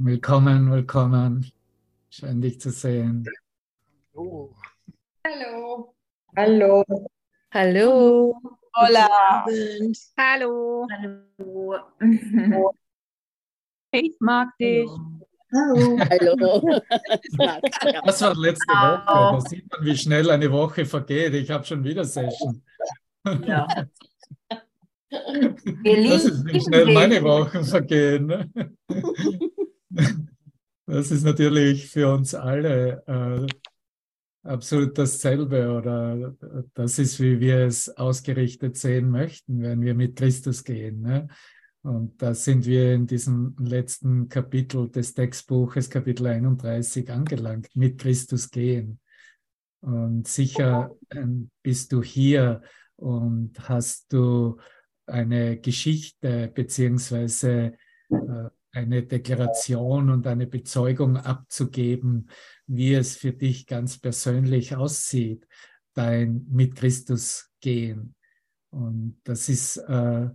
Willkommen, willkommen. Schön, dich zu sehen. Hallo. Hallo. Hallo. Hallo. Hola. Hallo. Hallo. Ich mag dich. Hallo. Hallo. Das war letzte Woche. Da sieht man, wie schnell eine Woche vergeht. Ich habe schon wieder Session. Ja. Das ist, wie schnell meine Wochen vergehen. Das ist natürlich für uns alle äh, absolut dasselbe oder das ist, wie wir es ausgerichtet sehen möchten, wenn wir mit Christus gehen. Ne? Und da sind wir in diesem letzten Kapitel des Textbuches, Kapitel 31, angelangt, mit Christus gehen. Und sicher ähm, bist du hier und hast du eine Geschichte beziehungsweise äh, eine Deklaration und eine Bezeugung abzugeben, wie es für dich ganz persönlich aussieht, dein mit Christus gehen. Und das ist äh,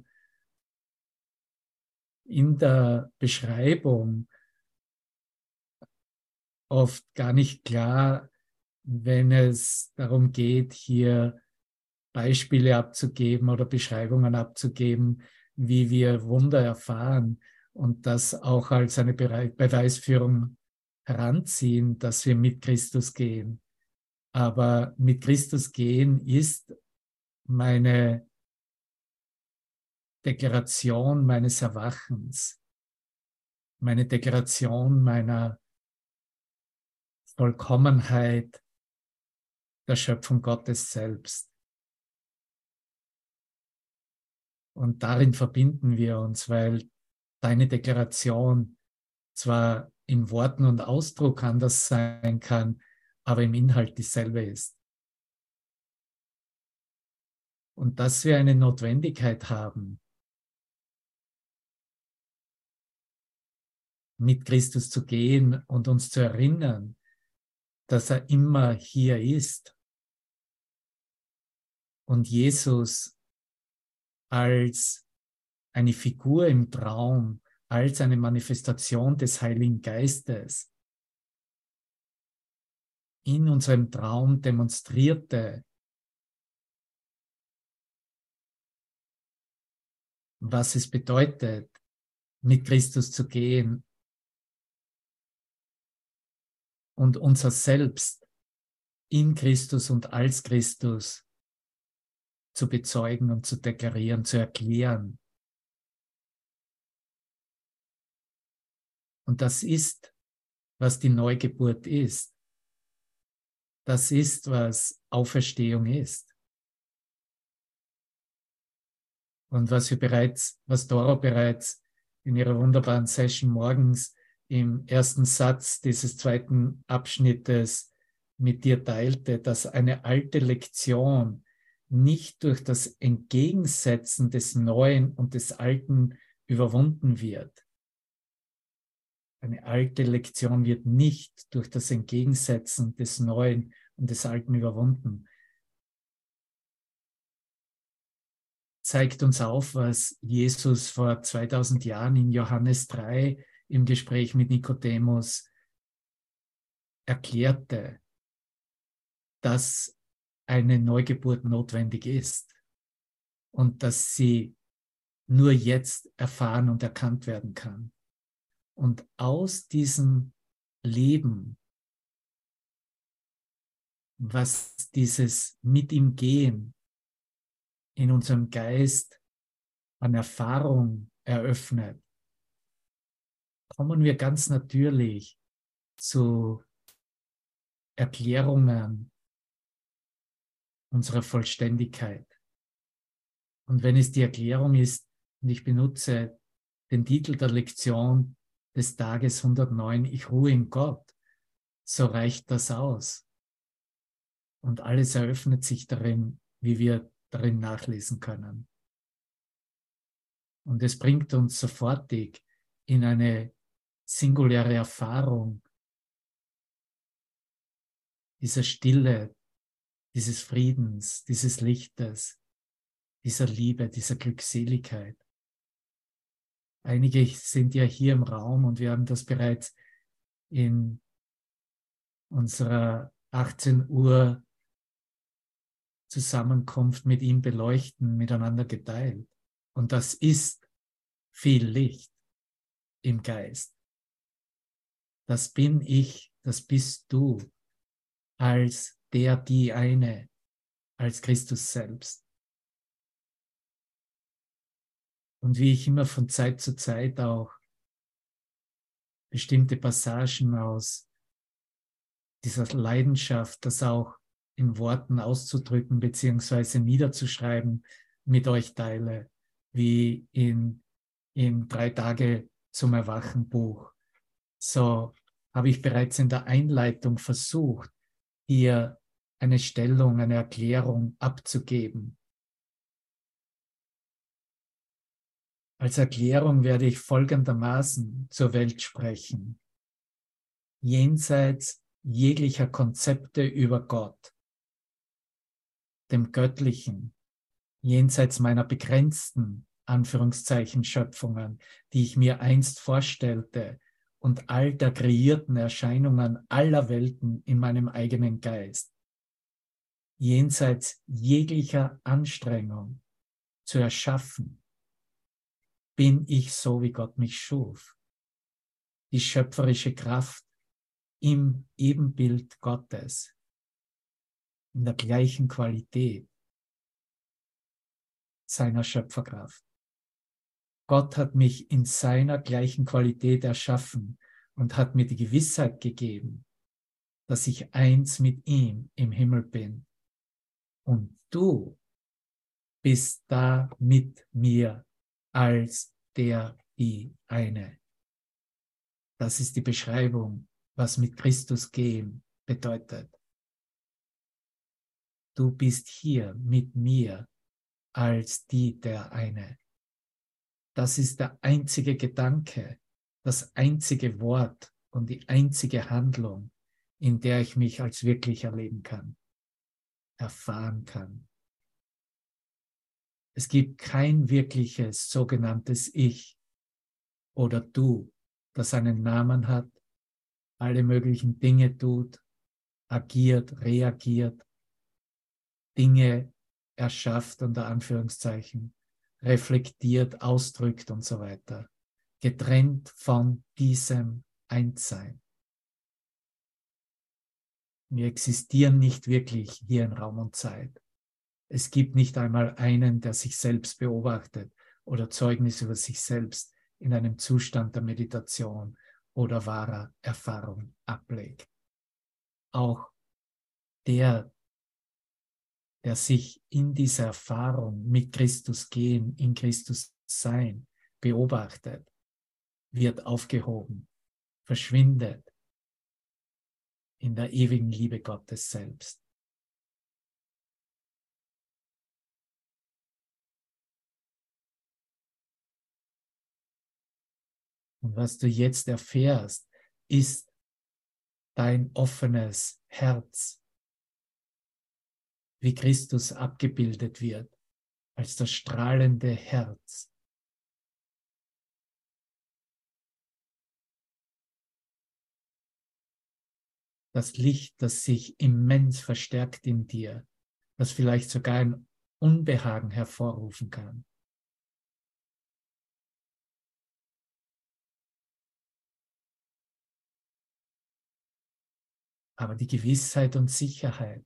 in der Beschreibung oft gar nicht klar, wenn es darum geht, hier Beispiele abzugeben oder Beschreibungen abzugeben, wie wir Wunder erfahren und das auch als eine Beweisführung heranziehen, dass wir mit Christus gehen. Aber mit Christus gehen ist meine Deklaration meines Erwachens, meine Deklaration meiner Vollkommenheit der Schöpfung Gottes selbst. Und darin verbinden wir uns, weil deine Deklaration zwar in Worten und Ausdruck anders sein kann, aber im Inhalt dieselbe ist. Und dass wir eine Notwendigkeit haben, mit Christus zu gehen und uns zu erinnern, dass er immer hier ist und Jesus als eine Figur im Traum, als eine Manifestation des Heiligen Geistes in unserem Traum demonstrierte, was es bedeutet, mit Christus zu gehen und unser Selbst in Christus und als Christus zu bezeugen und zu deklarieren, zu erklären. Und das ist, was die Neugeburt ist. Das ist, was Auferstehung ist. Und was wir bereits, was Doro bereits in ihrer wunderbaren Session morgens im ersten Satz dieses zweiten Abschnittes mit dir teilte, dass eine alte Lektion nicht durch das Entgegensetzen des Neuen und des Alten überwunden wird. Eine alte Lektion wird nicht durch das Entgegensetzen des Neuen und des Alten überwunden. Zeigt uns auf, was Jesus vor 2000 Jahren in Johannes 3 im Gespräch mit Nikodemus erklärte, dass eine Neugeburt notwendig ist und dass sie nur jetzt erfahren und erkannt werden kann. Und aus diesem Leben, was dieses mit ihm gehen in unserem Geist an Erfahrung eröffnet, kommen wir ganz natürlich zu Erklärungen unserer Vollständigkeit. Und wenn es die Erklärung ist, und ich benutze den Titel der Lektion des Tages 109, ich ruhe in Gott, so reicht das aus. Und alles eröffnet sich darin, wie wir darin nachlesen können. Und es bringt uns sofortig in eine singuläre Erfahrung dieser Stille, dieses Friedens, dieses Lichtes, dieser Liebe, dieser Glückseligkeit. Einige sind ja hier im Raum und wir haben das bereits in unserer 18 Uhr Zusammenkunft mit ihm beleuchten, miteinander geteilt. Und das ist viel Licht im Geist. Das bin ich, das bist du als der, die eine, als Christus selbst. Und wie ich immer von Zeit zu Zeit auch bestimmte Passagen aus dieser Leidenschaft, das auch in Worten auszudrücken beziehungsweise niederzuschreiben, mit euch teile, wie in, in drei Tage zum Erwachen Buch. So habe ich bereits in der Einleitung versucht, hier eine Stellung, eine Erklärung abzugeben. Als Erklärung werde ich folgendermaßen zur Welt sprechen. Jenseits jeglicher Konzepte über Gott, dem Göttlichen, jenseits meiner begrenzten Anführungszeichen Schöpfungen, die ich mir einst vorstellte und all der kreierten Erscheinungen aller Welten in meinem eigenen Geist, jenseits jeglicher Anstrengung zu erschaffen, bin ich so, wie Gott mich schuf. Die schöpferische Kraft im Ebenbild Gottes, in der gleichen Qualität seiner Schöpferkraft. Gott hat mich in seiner gleichen Qualität erschaffen und hat mir die Gewissheit gegeben, dass ich eins mit ihm im Himmel bin. Und du bist da mit mir als der, die eine. Das ist die Beschreibung, was mit Christus gehen bedeutet. Du bist hier mit mir als die, der eine. Das ist der einzige Gedanke, das einzige Wort und die einzige Handlung, in der ich mich als wirklich erleben kann, erfahren kann. Es gibt kein wirkliches sogenanntes Ich oder Du, das einen Namen hat, alle möglichen Dinge tut, agiert, reagiert, Dinge erschafft, unter Anführungszeichen, reflektiert, ausdrückt und so weiter. Getrennt von diesem Einssein. Wir existieren nicht wirklich hier in Raum und Zeit. Es gibt nicht einmal einen, der sich selbst beobachtet oder Zeugnis über sich selbst in einem Zustand der Meditation oder wahrer Erfahrung ablegt. Auch der, der sich in dieser Erfahrung mit Christus gehen, in Christus sein, beobachtet, wird aufgehoben, verschwindet in der ewigen Liebe Gottes selbst. Und was du jetzt erfährst, ist dein offenes Herz, wie Christus abgebildet wird als das strahlende Herz. Das Licht, das sich immens verstärkt in dir, das vielleicht sogar ein Unbehagen hervorrufen kann. Aber die Gewissheit und Sicherheit,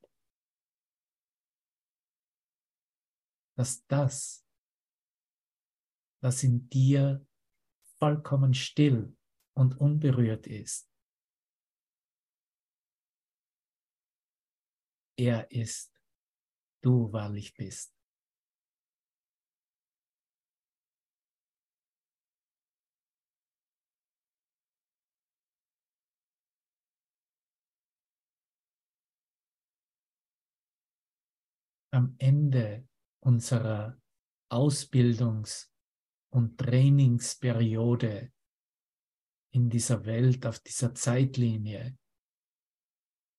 dass das, was in dir vollkommen still und unberührt ist, er ist, du wahrlich bist. Am Ende unserer Ausbildungs- und Trainingsperiode in dieser Welt, auf dieser Zeitlinie,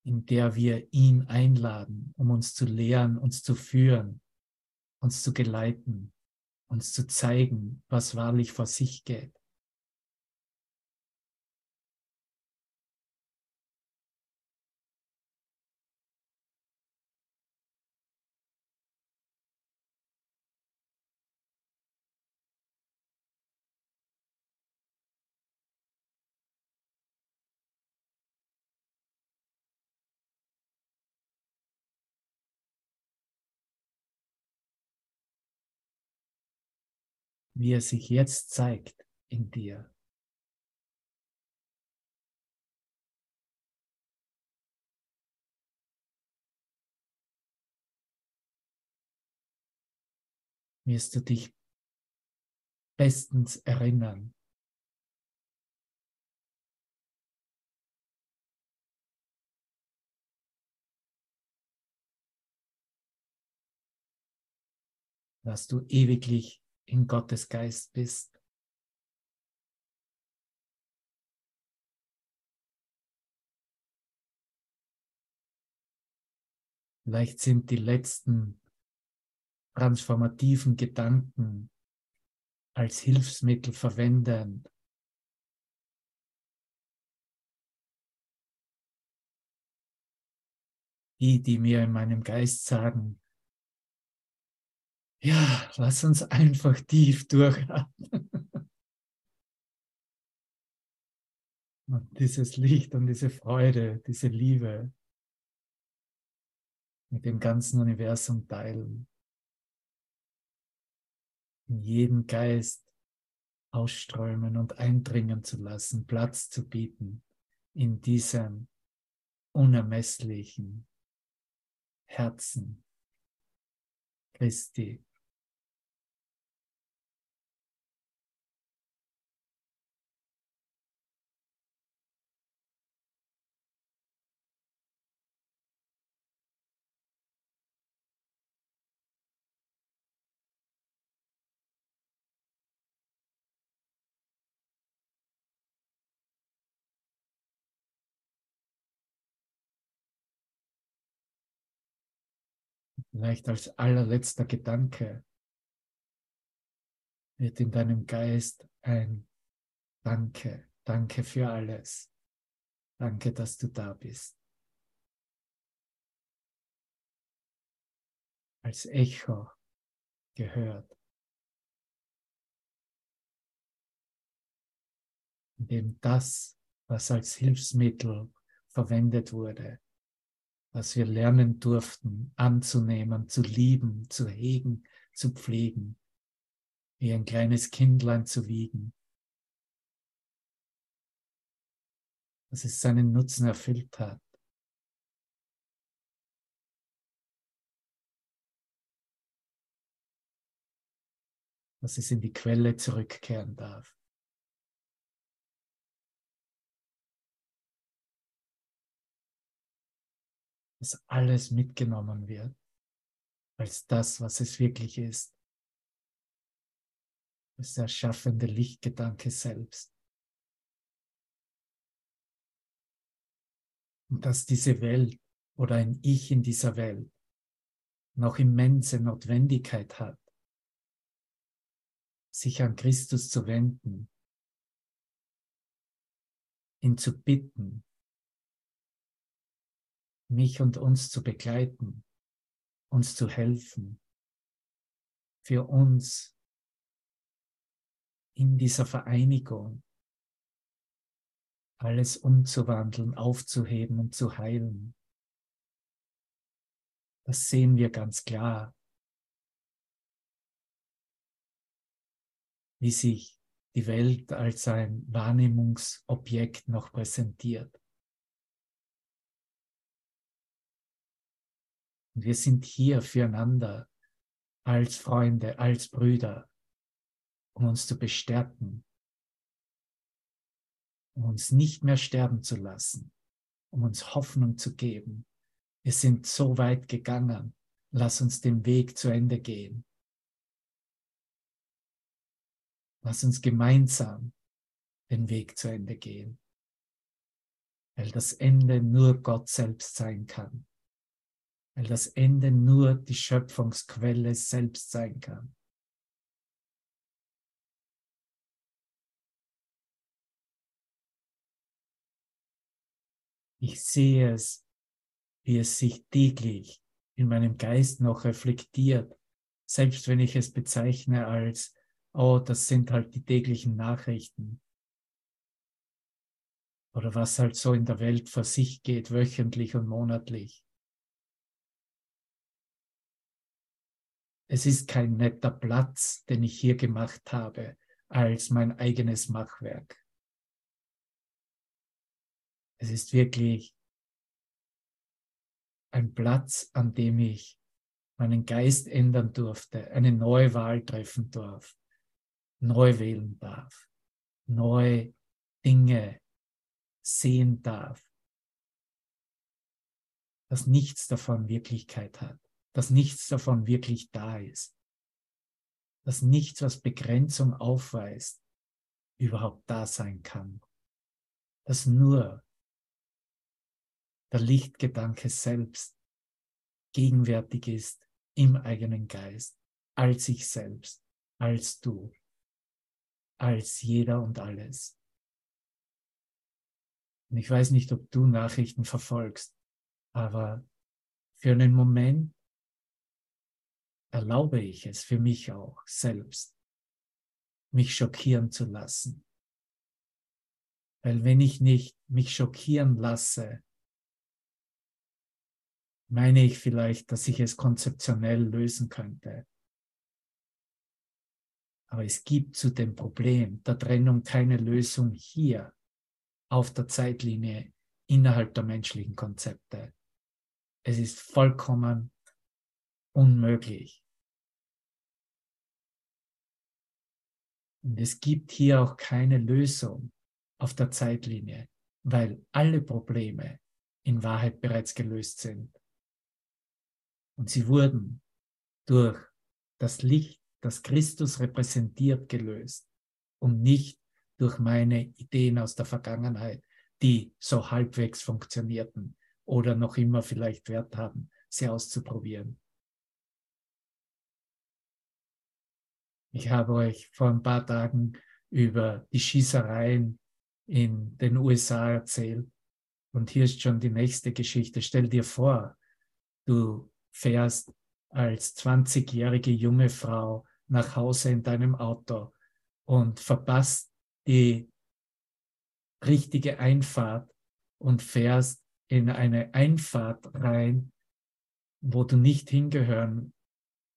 in der wir ihn einladen, um uns zu lehren, uns zu führen, uns zu geleiten, uns zu zeigen, was wahrlich vor sich geht. Wie er sich jetzt zeigt in dir. Wirst du dich bestens erinnern. dass du ewiglich in Gottes Geist bist. Vielleicht sind die letzten transformativen Gedanken als Hilfsmittel verwendend. Die, die mir in meinem Geist sagen, ja, lass uns einfach tief durchatmen. Und dieses Licht und diese Freude, diese Liebe mit dem ganzen Universum teilen. In jeden Geist ausströmen und eindringen zu lassen, Platz zu bieten in diesem unermesslichen Herzen Christi. Vielleicht als allerletzter Gedanke wird in deinem Geist ein Danke, danke für alles. Danke, dass du da bist. Als Echo gehört. In dem das, was als Hilfsmittel verwendet wurde, was wir lernen durften, anzunehmen, zu lieben, zu hegen, zu pflegen, wie ein kleines Kindlein zu wiegen, dass es seinen Nutzen erfüllt hat. dass es in die Quelle zurückkehren darf. Dass alles mitgenommen wird als das, was es wirklich ist. Ist der erschaffende Lichtgedanke selbst. Und dass diese Welt oder ein Ich in dieser Welt noch immense Notwendigkeit hat, sich an Christus zu wenden, ihn zu bitten, mich und uns zu begleiten, uns zu helfen, für uns in dieser Vereinigung alles umzuwandeln, aufzuheben und zu heilen. Das sehen wir ganz klar, wie sich die Welt als ein Wahrnehmungsobjekt noch präsentiert. Und wir sind hier füreinander als Freunde, als Brüder, um uns zu bestärken, um uns nicht mehr sterben zu lassen, um uns Hoffnung zu geben. Wir sind so weit gegangen, lass uns den Weg zu Ende gehen. Lass uns gemeinsam den Weg zu Ende gehen, weil das Ende nur Gott selbst sein kann weil das Ende nur die Schöpfungsquelle selbst sein kann. Ich sehe es, wie es sich täglich in meinem Geist noch reflektiert, selbst wenn ich es bezeichne als, oh, das sind halt die täglichen Nachrichten. Oder was halt so in der Welt vor sich geht, wöchentlich und monatlich. Es ist kein netter Platz, den ich hier gemacht habe, als mein eigenes Machwerk. Es ist wirklich ein Platz, an dem ich meinen Geist ändern durfte, eine neue Wahl treffen darf, neu wählen darf, neue Dinge sehen darf, dass nichts davon Wirklichkeit hat, dass nichts davon wirklich da ist, dass nichts, was Begrenzung aufweist, überhaupt da sein kann, dass nur der Lichtgedanke selbst gegenwärtig ist im eigenen Geist, als ich selbst, als du, als jeder und alles. Und ich weiß nicht, ob du Nachrichten verfolgst, aber für einen Moment erlaube ich es für mich auch selbst, mich schockieren zu lassen. Weil wenn ich nicht mich schockieren lasse, meine ich vielleicht, dass ich es konzeptionell lösen könnte. Aber es gibt zu dem Problem der Trennung keine Lösung hier auf der Zeitlinie innerhalb der menschlichen Konzepte. Es ist vollkommen unmöglich. Und es gibt hier auch keine Lösung auf der Zeitlinie, weil alle Probleme in Wahrheit bereits gelöst sind. Und sie wurden durch das Licht, das Christus repräsentiert, gelöst und nicht durch meine Ideen aus der Vergangenheit, die so halbwegs funktionierten oder noch immer vielleicht Wert haben, sie auszuprobieren. Ich habe euch vor ein paar Tagen über die Schießereien in den USA erzählt. Und hier ist schon die nächste Geschichte. Stell dir vor, du fährst als 20-jährige junge Frau nach Hause in deinem Auto und verpasst die richtige Einfahrt und fährst in eine Einfahrt rein, wo du nicht hingehören,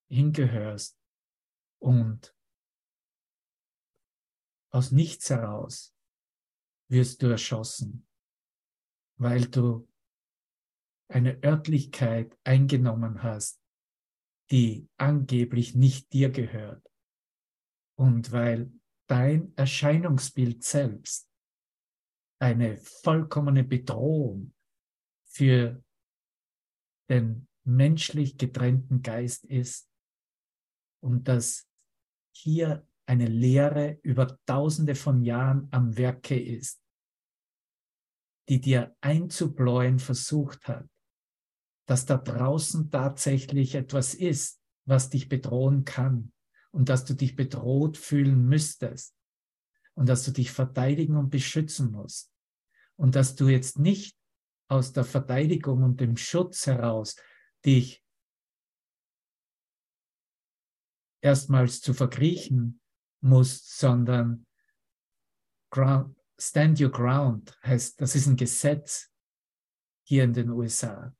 hingehörst und aus nichts heraus wirst du erschossen, weil du eine Örtlichkeit eingenommen hast, die angeblich nicht dir gehört. Und weil dein Erscheinungsbild selbst eine vollkommene Bedrohung für den menschlich getrennten Geist ist und dass hier eine Lehre über tausende von Jahren am Werke ist, die dir einzubläuen versucht hat, dass da draußen tatsächlich etwas ist, was dich bedrohen kann und dass du dich bedroht fühlen müsstest und dass du dich verteidigen und beschützen musst. Und dass du jetzt nicht aus der Verteidigung und dem Schutz heraus dich erstmals zu verkriechen musst, sondern ground, stand your ground heißt, das ist ein Gesetz hier in den USA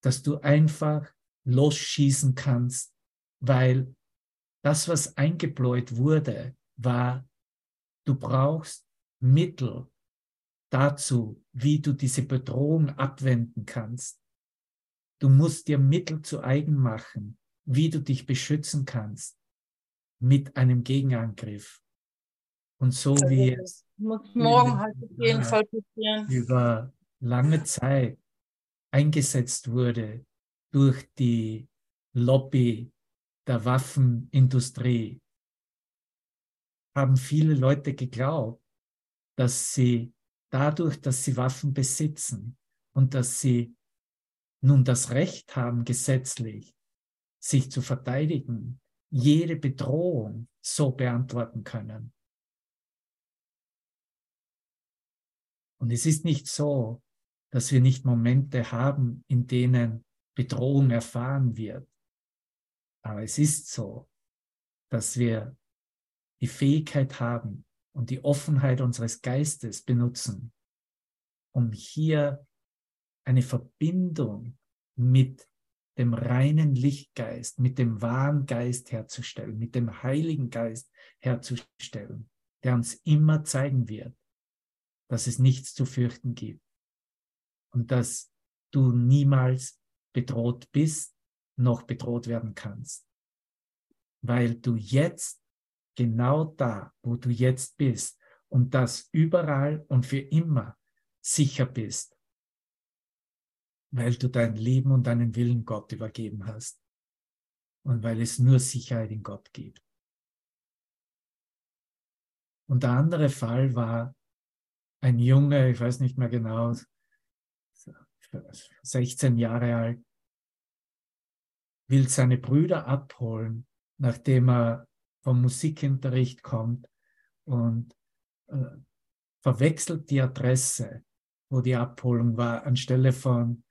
dass du einfach losschießen kannst, weil das, was eingebläut wurde, war, du brauchst Mittel dazu, wie du diese Bedrohung abwenden kannst. Du musst dir Mittel zu eigen machen, wie du dich beschützen kannst mit einem Gegenangriff. Und so wie es morgen halt auf jeden Fall passieren. über lange Zeit eingesetzt wurde durch die Lobby der Waffenindustrie, haben viele Leute geglaubt, dass sie dadurch, dass sie Waffen besitzen und dass sie nun das Recht haben, gesetzlich sich zu verteidigen, jede Bedrohung so beantworten können. Und es ist nicht so, dass wir nicht Momente haben, in denen Bedrohung erfahren wird. Aber es ist so, dass wir die Fähigkeit haben und die Offenheit unseres Geistes benutzen, um hier eine Verbindung mit dem reinen Lichtgeist, mit dem wahren Geist herzustellen, mit dem Heiligen Geist herzustellen, der uns immer zeigen wird, dass es nichts zu fürchten gibt und dass du niemals bedroht bist, noch bedroht werden kannst, weil du jetzt genau da, wo du jetzt bist und das überall und für immer sicher bist, weil du dein Leben und deinen Willen Gott übergeben hast und weil es nur Sicherheit in Gott gibt. Und der andere Fall war ein Junge, ich weiß nicht mehr genau, 16 Jahre alt, will seine Brüder abholen, nachdem er vom Musikunterricht kommt und äh, verwechselt die Adresse, wo die Abholung war, anstelle von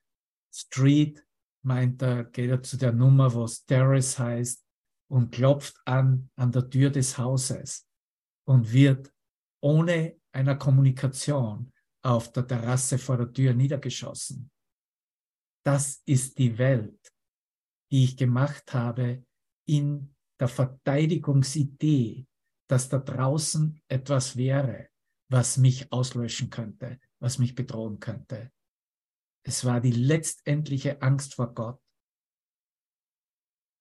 Street, meint er, geht er zu der Nummer, wo es Terrace heißt und klopft an, an der Tür des Hauses und wird ohne einer Kommunikation auf der Terrasse vor der Tür niedergeschossen. Das ist die Welt, die ich gemacht habe in der Verteidigungsidee, dass da draußen etwas wäre, was mich auslöschen könnte, was mich bedrohen könnte. Es war die letztendliche Angst vor Gott.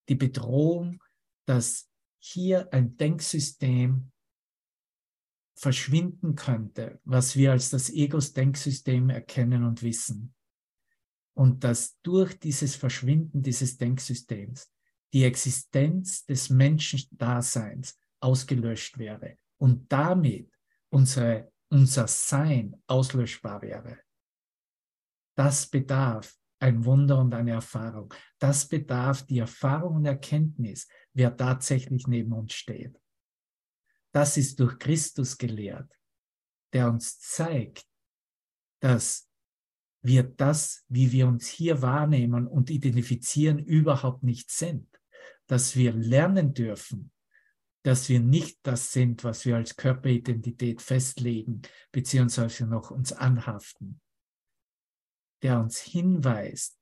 Die Bedrohung, dass hier ein Denksystem verschwinden könnte, was wir als das Egos-Denksystem erkennen und wissen. Und dass durch dieses Verschwinden dieses Denksystems die Existenz des Menschendaseins ausgelöscht wäre und damit unsere, unser Sein auslöschbar wäre. Das bedarf ein Wunder und eine Erfahrung. Das bedarf die Erfahrung und Erkenntnis, wer tatsächlich neben uns steht. Das ist durch Christus gelehrt, der uns zeigt, dass wir das, wie wir uns hier wahrnehmen und identifizieren, überhaupt nicht sind dass wir lernen dürfen, dass wir nicht das sind, was wir als Körperidentität festlegen, beziehungsweise noch uns anhaften, der uns hinweist,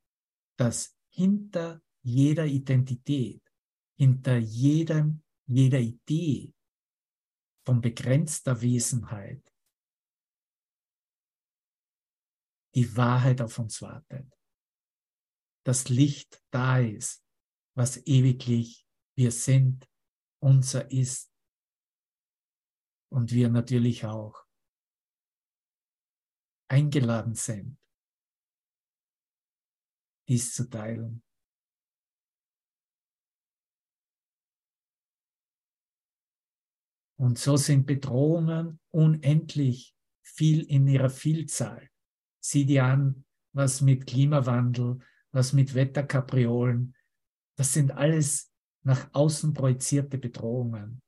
dass hinter jeder Identität, hinter jedem, jeder Idee von begrenzter Wesenheit die Wahrheit auf uns wartet. Das Licht da ist, was ewiglich wir sind, unser ist und wir natürlich auch eingeladen sind, dies zu teilen. Und so sind Bedrohungen unendlich viel in ihrer Vielzahl. Sieh dir an, was mit Klimawandel, was mit Wetterkapriolen, das sind alles nach außen projizierte Bedrohungen.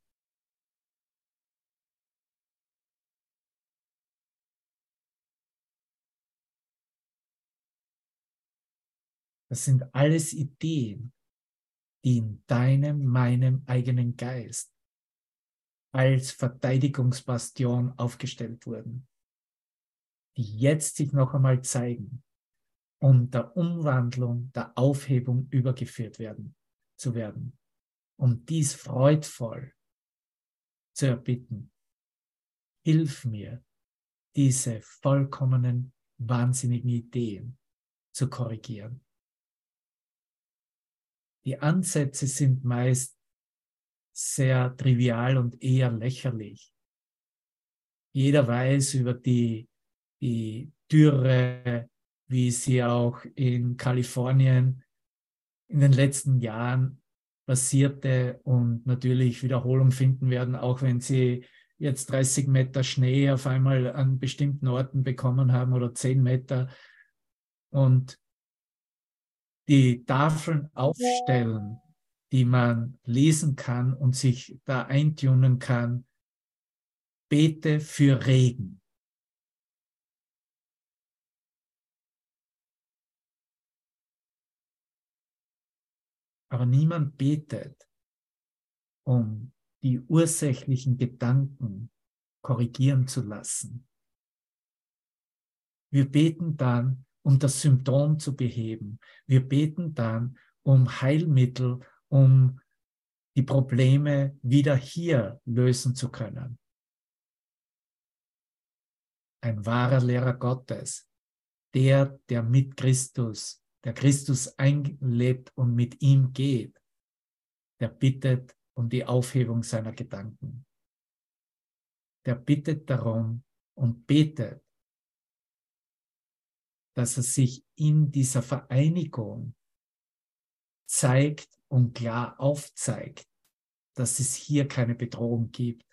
Das sind alles Ideen, die in deinem, meinem eigenen Geist als Verteidigungsbastion aufgestellt wurden, die jetzt sich noch einmal zeigen um der Umwandlung, der Aufhebung übergeführt werden, zu werden. Um dies freudvoll zu erbitten. Hilf mir, diese vollkommenen, wahnsinnigen Ideen zu korrigieren. Die Ansätze sind meist sehr trivial und eher lächerlich. Jeder weiß über die, die Dürre, wie sie auch in Kalifornien in den letzten Jahren passierte und natürlich Wiederholung finden werden, auch wenn sie jetzt 30 Meter Schnee auf einmal an bestimmten Orten bekommen haben oder 10 Meter und die Tafeln aufstellen, die man lesen kann und sich da eintunen kann. Bete für Regen. Aber niemand betet, um die ursächlichen Gedanken korrigieren zu lassen. Wir beten dann, um das Symptom zu beheben. Wir beten dann um Heilmittel, um die Probleme wieder hier lösen zu können. Ein wahrer Lehrer Gottes, der, der mit Christus, der Christus einlebt und mit ihm geht, der bittet um die Aufhebung seiner Gedanken. Der bittet darum und betet, dass er sich in dieser Vereinigung zeigt und klar aufzeigt, dass es hier keine Bedrohung gibt,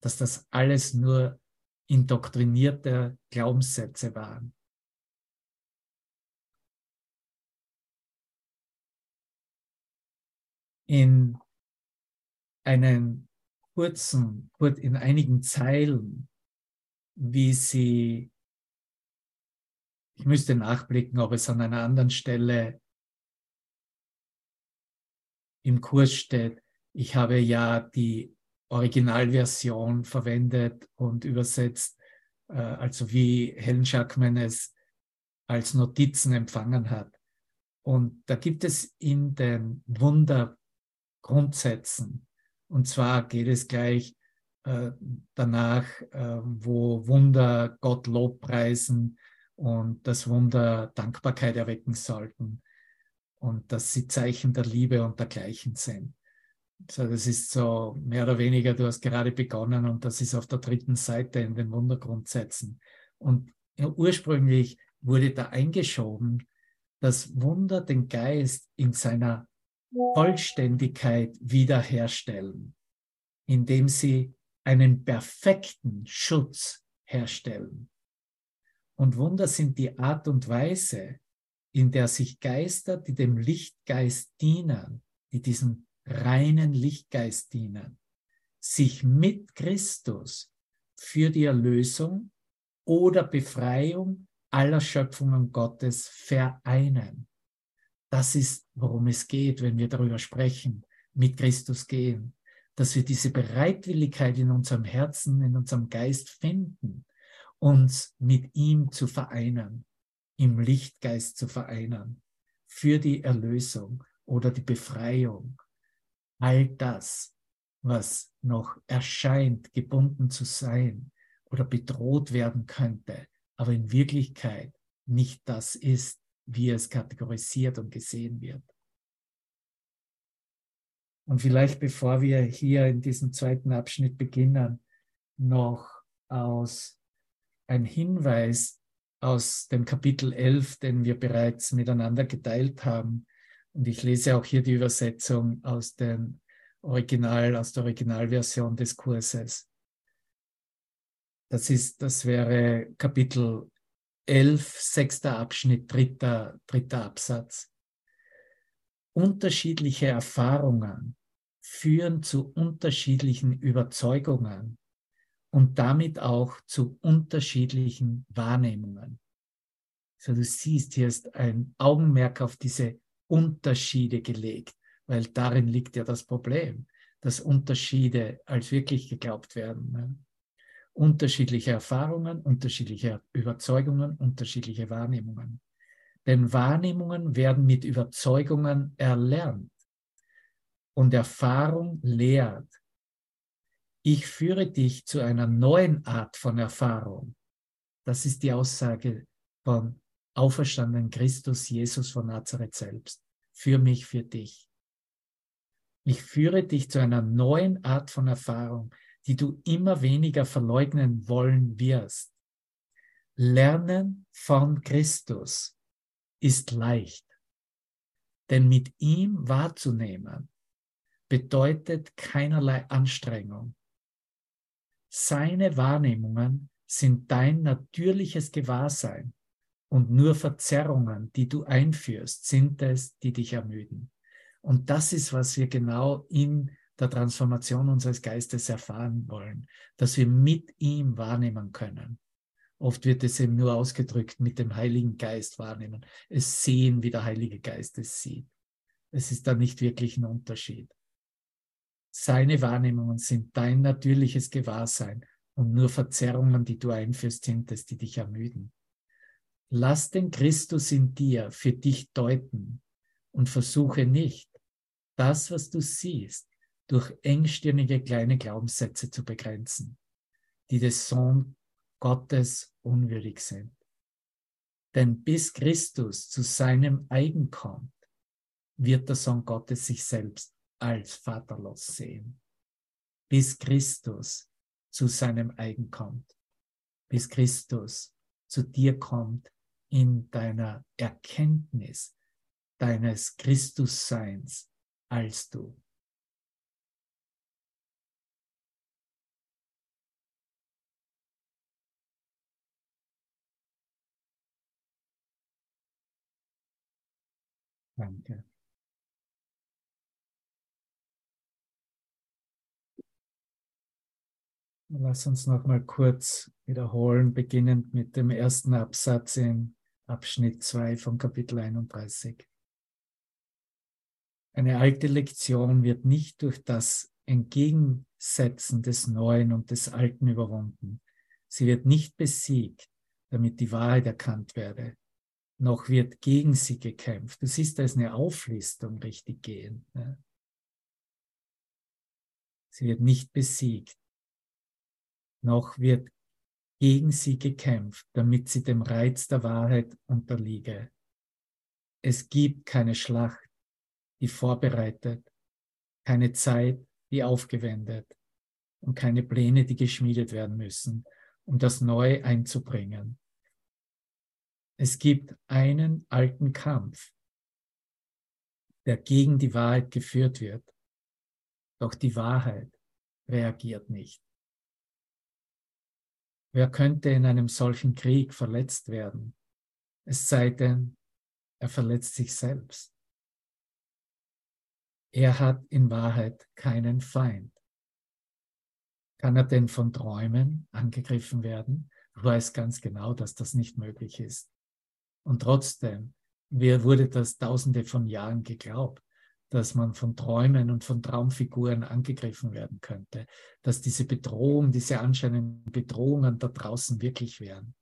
dass das alles nur indoktrinierte Glaubenssätze waren. In einen kurzen, in einigen Zeilen, wie sie, ich müsste nachblicken, ob es an einer anderen Stelle im Kurs steht. Ich habe ja die Originalversion verwendet und übersetzt, äh, also wie Helen Schackman es als Notizen empfangen hat. Und da gibt es in den Wundergrundsätzen, und zwar geht es gleich äh, danach, äh, wo Wunder Gott Lobpreisen und das Wunder Dankbarkeit erwecken sollten und dass sie Zeichen der Liebe und dergleichen sind. So, das ist so mehr oder weniger, du hast gerade begonnen und das ist auf der dritten Seite in den Wundergrundsätzen. Und ja, ursprünglich wurde da eingeschoben, dass Wunder den Geist in seiner Vollständigkeit wiederherstellen, indem sie einen perfekten Schutz herstellen. Und Wunder sind die Art und Weise, in der sich Geister, die dem Lichtgeist dienen, die diesem reinen Lichtgeist dienen, sich mit Christus für die Erlösung oder Befreiung aller Schöpfungen Gottes vereinen. Das ist, worum es geht, wenn wir darüber sprechen, mit Christus gehen, dass wir diese Bereitwilligkeit in unserem Herzen, in unserem Geist finden, uns mit ihm zu vereinen im Lichtgeist zu vereinen für die Erlösung oder die Befreiung. All das, was noch erscheint, gebunden zu sein oder bedroht werden könnte, aber in Wirklichkeit nicht das ist, wie es kategorisiert und gesehen wird. Und vielleicht bevor wir hier in diesem zweiten Abschnitt beginnen, noch aus ein Hinweis aus dem Kapitel 11, den wir bereits miteinander geteilt haben. Und ich lese auch hier die Übersetzung aus, dem Original, aus der Originalversion des Kurses. Das, ist, das wäre Kapitel 11, sechster Abschnitt, dritter, dritter Absatz. Unterschiedliche Erfahrungen führen zu unterschiedlichen Überzeugungen und damit auch zu unterschiedlichen Wahrnehmungen. So du siehst, hier ist ein Augenmerk auf diese Unterschiede gelegt, weil darin liegt ja das Problem, dass Unterschiede als wirklich geglaubt werden. Unterschiedliche Erfahrungen, unterschiedliche Überzeugungen, unterschiedliche Wahrnehmungen. Denn Wahrnehmungen werden mit Überzeugungen erlernt. Und Erfahrung lehrt, ich führe dich zu einer neuen Art von Erfahrung. Das ist die Aussage von auferstandenen Christus Jesus von Nazareth selbst. Für mich, für dich. Ich führe dich zu einer neuen Art von Erfahrung, die du immer weniger verleugnen wollen wirst. Lernen von Christus ist leicht, denn mit ihm wahrzunehmen bedeutet keinerlei Anstrengung. Seine Wahrnehmungen sind dein natürliches Gewahrsein und nur Verzerrungen, die du einführst, sind es, die dich ermüden. Und das ist, was wir genau in der Transformation unseres Geistes erfahren wollen, dass wir mit ihm wahrnehmen können. Oft wird es eben nur ausgedrückt mit dem Heiligen Geist wahrnehmen. Es sehen, wie der Heilige Geist es sieht. Es ist da nicht wirklich ein Unterschied. Seine Wahrnehmungen sind dein natürliches Gewahrsein und nur Verzerrungen, die du einführst, sind es, die dich ermüden. Lass den Christus in dir für dich deuten und versuche nicht, das, was du siehst, durch engstirnige kleine Glaubenssätze zu begrenzen, die des Sohn Gottes unwürdig sind. Denn bis Christus zu seinem Eigen kommt, wird der Sohn Gottes sich selbst als vaterlos sehen. Bis Christus zu seinem Eigen kommt. Bis Christus zu dir kommt in deiner Erkenntnis deines Christusseins als du. Danke. Lass uns noch mal kurz wiederholen, beginnend mit dem ersten Absatz in Abschnitt 2 von Kapitel 31. Eine alte Lektion wird nicht durch das Entgegensetzen des Neuen und des Alten überwunden. Sie wird nicht besiegt, damit die Wahrheit erkannt werde, noch wird gegen sie gekämpft. Du siehst, da ist eine Auflistung richtig gehen. Ne? Sie wird nicht besiegt, noch wird gegen sie gekämpft, damit sie dem Reiz der Wahrheit unterliege. Es gibt keine Schlacht, die vorbereitet, keine Zeit, die aufgewendet und keine Pläne, die geschmiedet werden müssen, um das Neue einzubringen. Es gibt einen alten Kampf, der gegen die Wahrheit geführt wird. Doch die Wahrheit reagiert nicht. Wer könnte in einem solchen Krieg verletzt werden? Es sei denn, er verletzt sich selbst. Er hat in Wahrheit keinen Feind. Kann er denn von Träumen angegriffen werden? Du weißt ganz genau, dass das nicht möglich ist. Und trotzdem wurde das tausende von Jahren geglaubt, dass man von Träumen und von Traumfiguren angegriffen werden könnte, dass diese Bedrohung, diese anscheinenden Bedrohungen da draußen wirklich wären.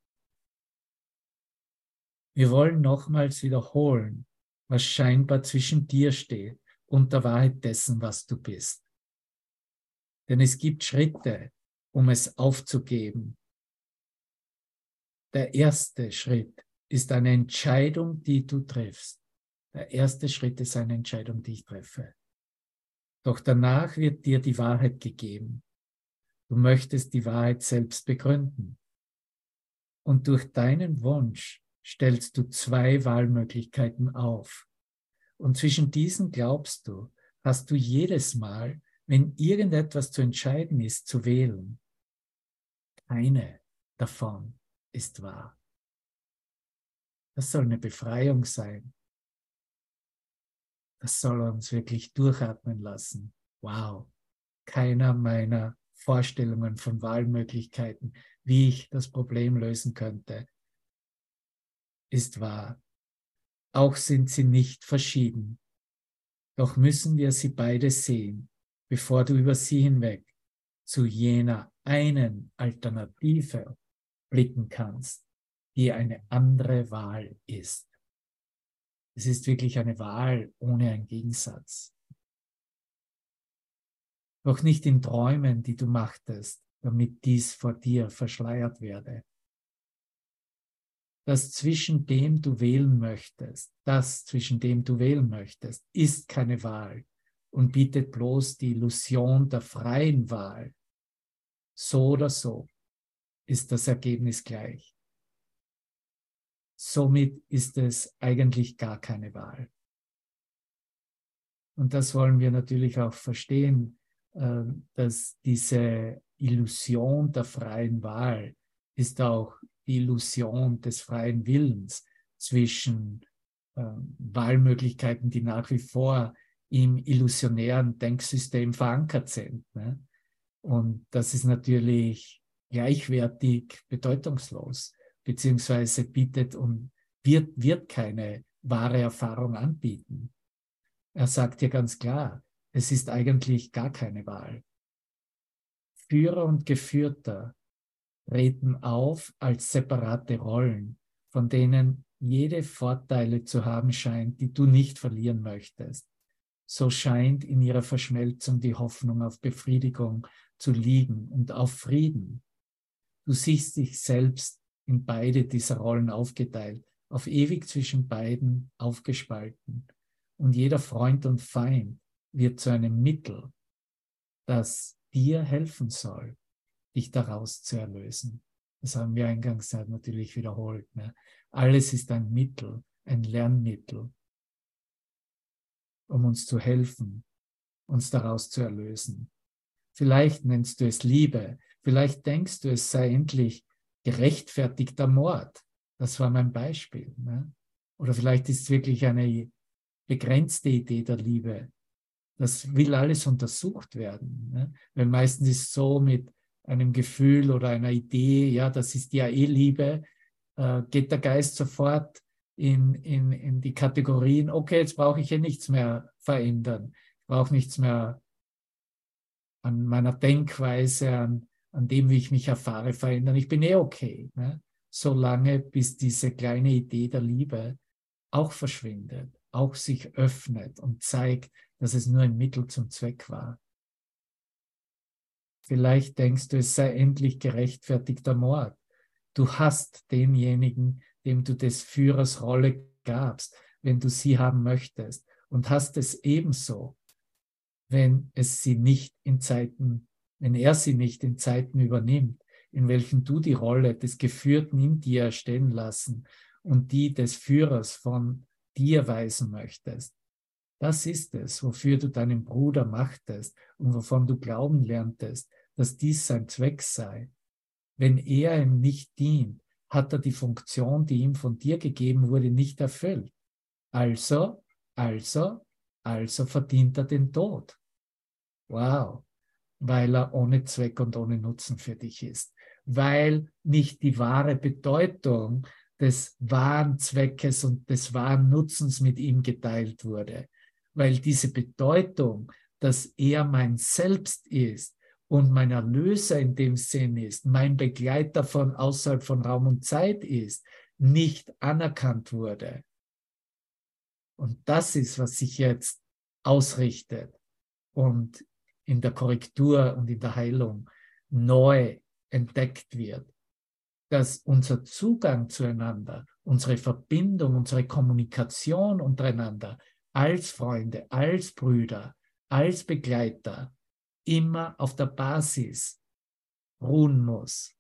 Wir wollen nochmals wiederholen, was scheinbar zwischen dir steht und der Wahrheit dessen, was du bist. Denn es gibt Schritte, um es aufzugeben. Der erste Schritt ist eine Entscheidung, die du triffst. Der erste Schritt ist eine Entscheidung, die ich treffe. Doch danach wird dir die Wahrheit gegeben. Du möchtest die Wahrheit selbst begründen. Und durch deinen Wunsch stellst du zwei Wahlmöglichkeiten auf. Und zwischen diesen glaubst du, hast du jedes Mal, wenn irgendetwas zu entscheiden ist, zu wählen. Keine davon ist wahr. Das soll eine Befreiung sein. Das soll uns wirklich durchatmen lassen. Wow, keiner meiner Vorstellungen von Wahlmöglichkeiten, wie ich das Problem lösen könnte, ist wahr. Auch sind sie nicht verschieden. Doch müssen wir sie beide sehen, bevor du über sie hinweg zu jener einen Alternative blicken kannst, die eine andere Wahl ist. Es ist wirklich eine Wahl ohne einen Gegensatz. Doch nicht in Träumen, die du machtest, damit dies vor dir verschleiert werde. Das zwischen dem du wählen möchtest, das zwischen dem du wählen möchtest, ist keine Wahl und bietet bloß die Illusion der freien Wahl. So oder so ist das Ergebnis gleich. Somit ist es eigentlich gar keine Wahl. Und das wollen wir natürlich auch verstehen, äh, dass diese Illusion der freien Wahl ist auch die Illusion des freien Willens zwischen ähm, Wahlmöglichkeiten, die nach wie vor im illusionären Denksystem verankert sind. Ne? Und das ist natürlich gleichwertig bedeutungslos beziehungsweise bietet und wird, wird keine wahre Erfahrung anbieten. Er sagt dir ganz klar, es ist eigentlich gar keine Wahl. Führer und Geführter treten auf als separate Rollen, von denen jede Vorteile zu haben scheint, die du nicht verlieren möchtest. So scheint in ihrer Verschmelzung die Hoffnung auf Befriedigung zu liegen und auf Frieden. Du siehst dich selbst in beide dieser Rollen aufgeteilt, auf ewig zwischen beiden aufgespalten. Und jeder Freund und Feind wird zu einem Mittel, das dir helfen soll, dich daraus zu erlösen. Das haben wir eingangs natürlich wiederholt. Ne? Alles ist ein Mittel, ein Lernmittel, um uns zu helfen, uns daraus zu erlösen. Vielleicht nennst du es Liebe, vielleicht denkst du, es sei endlich gerechtfertigter Mord. Das war mein Beispiel. Ne? Oder vielleicht ist es wirklich eine begrenzte Idee der Liebe. Das will alles untersucht werden. Ne? Weil meistens ist es so mit einem Gefühl oder einer Idee, ja, das ist ja eh Liebe, äh, geht der Geist sofort in, in, in die Kategorien, okay, jetzt brauche ich hier nichts mehr verändern. Ich brauche nichts mehr an meiner Denkweise, an, an dem, wie ich mich erfahre, verändern. Ich bin eh okay. Ne? Solange bis diese kleine Idee der Liebe auch verschwindet, auch sich öffnet und zeigt, dass es nur ein Mittel zum Zweck war. Vielleicht denkst du, es sei endlich gerechtfertigter Mord. Du hast denjenigen, dem du des Führers Rolle gabst, wenn du sie haben möchtest, und hast es ebenso, wenn es sie nicht in Zeiten, wenn er sie nicht in Zeiten übernimmt, in welchen du die Rolle des Geführten in dir erstellen lassen und die des Führers von dir weisen möchtest. Das ist es, wofür du deinen Bruder machtest und wovon du glauben lerntest, dass dies sein Zweck sei. Wenn er ihm nicht dient, hat er die Funktion, die ihm von dir gegeben wurde, nicht erfüllt. Also, also, also verdient er den Tod. Wow, weil er ohne Zweck und ohne Nutzen für dich ist. Weil nicht die wahre Bedeutung des wahren Zweckes und des wahren Nutzens mit ihm geteilt wurde. Weil diese Bedeutung, dass er mein Selbst ist, und mein Erlöser in dem Sinn ist, mein Begleiter von außerhalb von Raum und Zeit ist, nicht anerkannt wurde. Und das ist, was sich jetzt ausrichtet und in der Korrektur und in der Heilung neu entdeckt wird, dass unser Zugang zueinander, unsere Verbindung, unsere Kommunikation untereinander als Freunde, als Brüder, als Begleiter immer auf der Basis ruhen muss.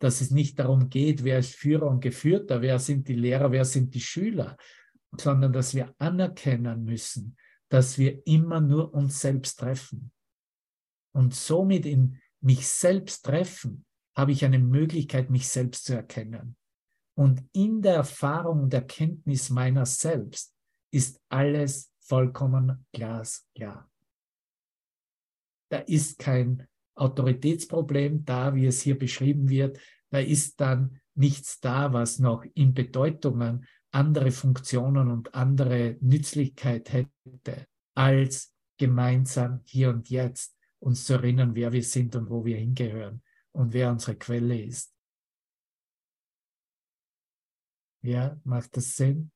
Dass es nicht darum geht, wer ist Führer und Geführter, wer sind die Lehrer, wer sind die Schüler, sondern dass wir anerkennen müssen, dass wir immer nur uns selbst treffen. Und somit in mich selbst treffen, habe ich eine Möglichkeit, mich selbst zu erkennen. Und in der Erfahrung und Erkenntnis meiner selbst ist alles vollkommen glasklar. Da ist kein Autoritätsproblem da, wie es hier beschrieben wird. Da ist dann nichts da, was noch in Bedeutungen andere Funktionen und andere Nützlichkeit hätte, als gemeinsam hier und jetzt uns zu erinnern, wer wir sind und wo wir hingehören und wer unsere Quelle ist. Ja, macht das Sinn?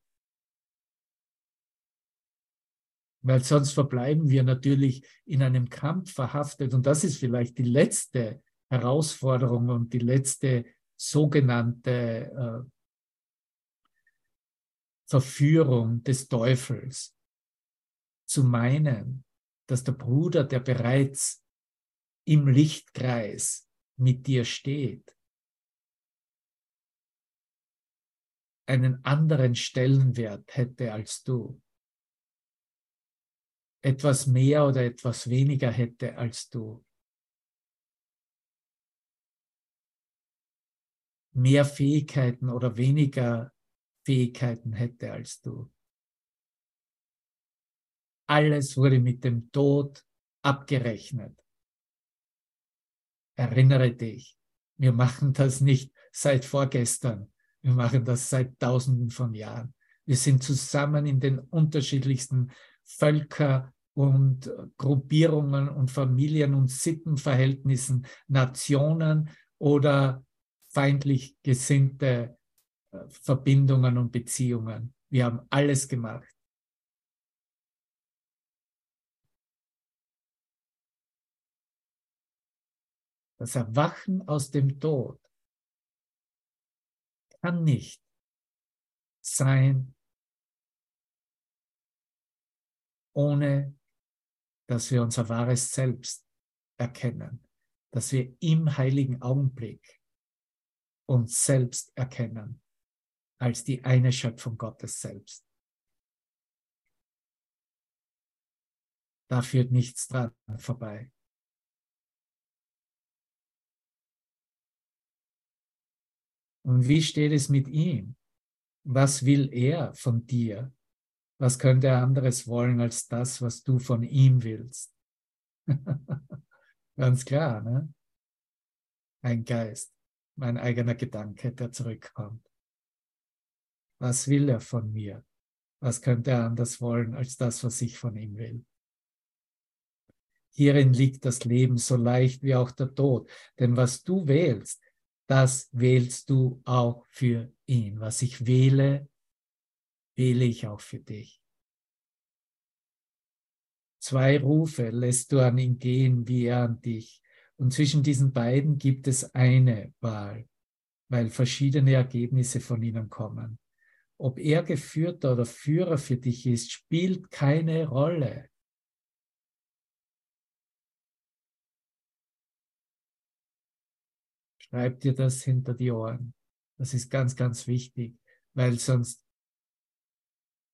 weil sonst verbleiben wir natürlich in einem Kampf verhaftet. Und das ist vielleicht die letzte Herausforderung und die letzte sogenannte äh, Verführung des Teufels, zu meinen, dass der Bruder, der bereits im Lichtkreis mit dir steht, einen anderen Stellenwert hätte als du etwas mehr oder etwas weniger hätte als du. Mehr Fähigkeiten oder weniger Fähigkeiten hätte als du. Alles wurde mit dem Tod abgerechnet. Erinnere dich, wir machen das nicht seit vorgestern, wir machen das seit tausenden von Jahren. Wir sind zusammen in den unterschiedlichsten Völker und Gruppierungen und Familien und Sittenverhältnissen, Nationen oder feindlich gesinnte äh, Verbindungen und Beziehungen. Wir haben alles gemacht. Das Erwachen aus dem Tod kann nicht sein, ohne dass wir unser wahres Selbst erkennen, dass wir im heiligen Augenblick uns selbst erkennen als die eine Schöpfung Gottes selbst. Da führt nichts dran vorbei. Und wie steht es mit ihm? Was will er von dir? Was könnte er anderes wollen als das, was du von ihm willst? Ganz klar, ne? Ein Geist, mein eigener Gedanke, der zurückkommt. Was will er von mir? Was könnte er anders wollen als das, was ich von ihm will? Hierin liegt das Leben so leicht wie auch der Tod. Denn was du wählst, das wählst du auch für ihn. Was ich wähle, wähle ich auch für dich. Zwei Rufe lässt du an ihn gehen, wie er an dich. Und zwischen diesen beiden gibt es eine Wahl, weil verschiedene Ergebnisse von ihnen kommen. Ob er Geführter oder Führer für dich ist, spielt keine Rolle. Schreib dir das hinter die Ohren. Das ist ganz, ganz wichtig, weil sonst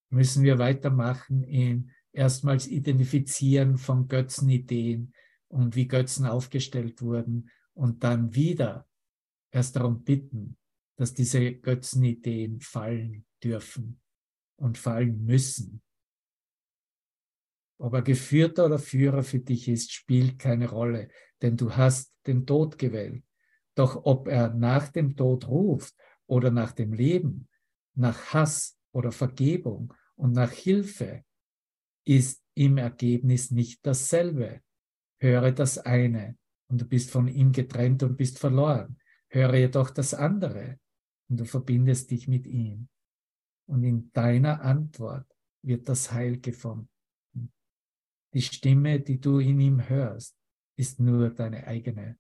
müssen wir weitermachen in erstmals Identifizieren von Götzenideen und wie Götzen aufgestellt wurden und dann wieder erst darum bitten, dass diese Götzenideen fallen dürfen und fallen müssen. Ob er Geführter oder Führer für dich ist, spielt keine Rolle, denn du hast den Tod gewählt. Doch ob er nach dem Tod ruft oder nach dem Leben, nach Hass oder Vergebung und nach Hilfe, ist im Ergebnis nicht dasselbe. Höre das eine und du bist von ihm getrennt und bist verloren. Höre jedoch das andere und du verbindest dich mit ihm. Und in deiner Antwort wird das Heil gefunden. Die Stimme, die du in ihm hörst, ist nur deine eigene.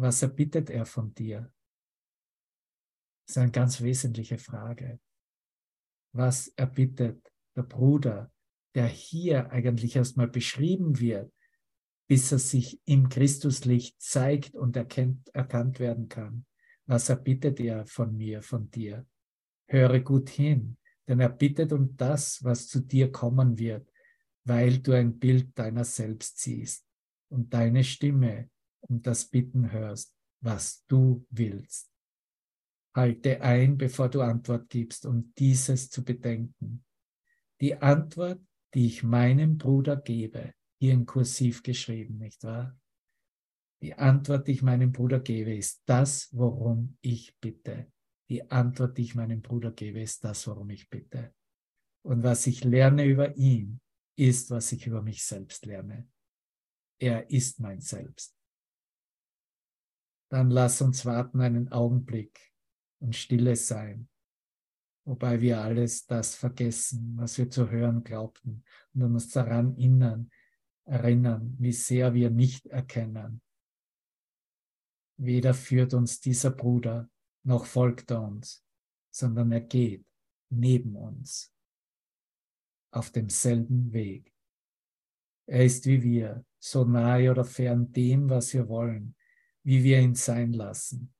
Was erbittet er von dir? Das ist eine ganz wesentliche Frage. Was erbittet der Bruder, der hier eigentlich erstmal beschrieben wird, bis er sich im Christuslicht zeigt und erkennt, erkannt werden kann? Was erbittet er von mir, von dir? Höre gut hin, denn er bittet um das, was zu dir kommen wird, weil du ein Bild deiner selbst siehst und deine Stimme und das Bitten hörst, was du willst. Halte ein, bevor du Antwort gibst, um dieses zu bedenken. Die Antwort, die ich meinem Bruder gebe, hier in Kursiv geschrieben, nicht wahr? Die Antwort, die ich meinem Bruder gebe, ist das, worum ich bitte. Die Antwort, die ich meinem Bruder gebe, ist das, worum ich bitte. Und was ich lerne über ihn, ist, was ich über mich selbst lerne. Er ist mein Selbst dann lass uns warten einen Augenblick und stille sein, wobei wir alles das vergessen, was wir zu hören glaubten und uns daran erinnern, erinnern, wie sehr wir nicht erkennen. Weder führt uns dieser Bruder, noch folgt er uns, sondern er geht neben uns auf demselben Weg. Er ist wie wir, so nahe oder fern dem, was wir wollen, wie wir ihn sein lassen.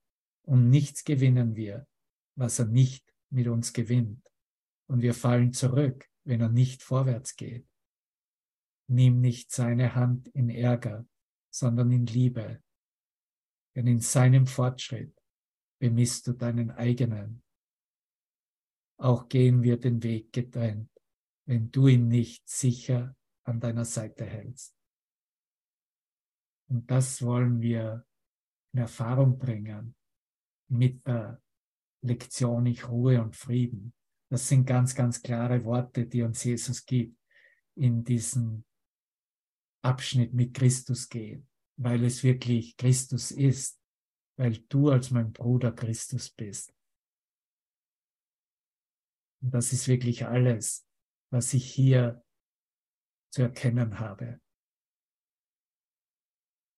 Und nichts gewinnen wir, was er nicht mit uns gewinnt. Und wir fallen zurück, wenn er nicht vorwärts geht. Nimm nicht seine Hand in Ärger, sondern in Liebe. Denn in seinem Fortschritt bemisst du deinen eigenen. Auch gehen wir den Weg getrennt, wenn du ihn nicht sicher an deiner Seite hältst. Und das wollen wir in Erfahrung bringen mit der Lektion Ich Ruhe und Frieden. Das sind ganz, ganz klare Worte, die uns Jesus gibt. in diesen Abschnitt mit Christus gehen, weil es wirklich Christus ist, weil du als mein Bruder Christus bist. Und das ist wirklich alles, was ich hier zu erkennen habe.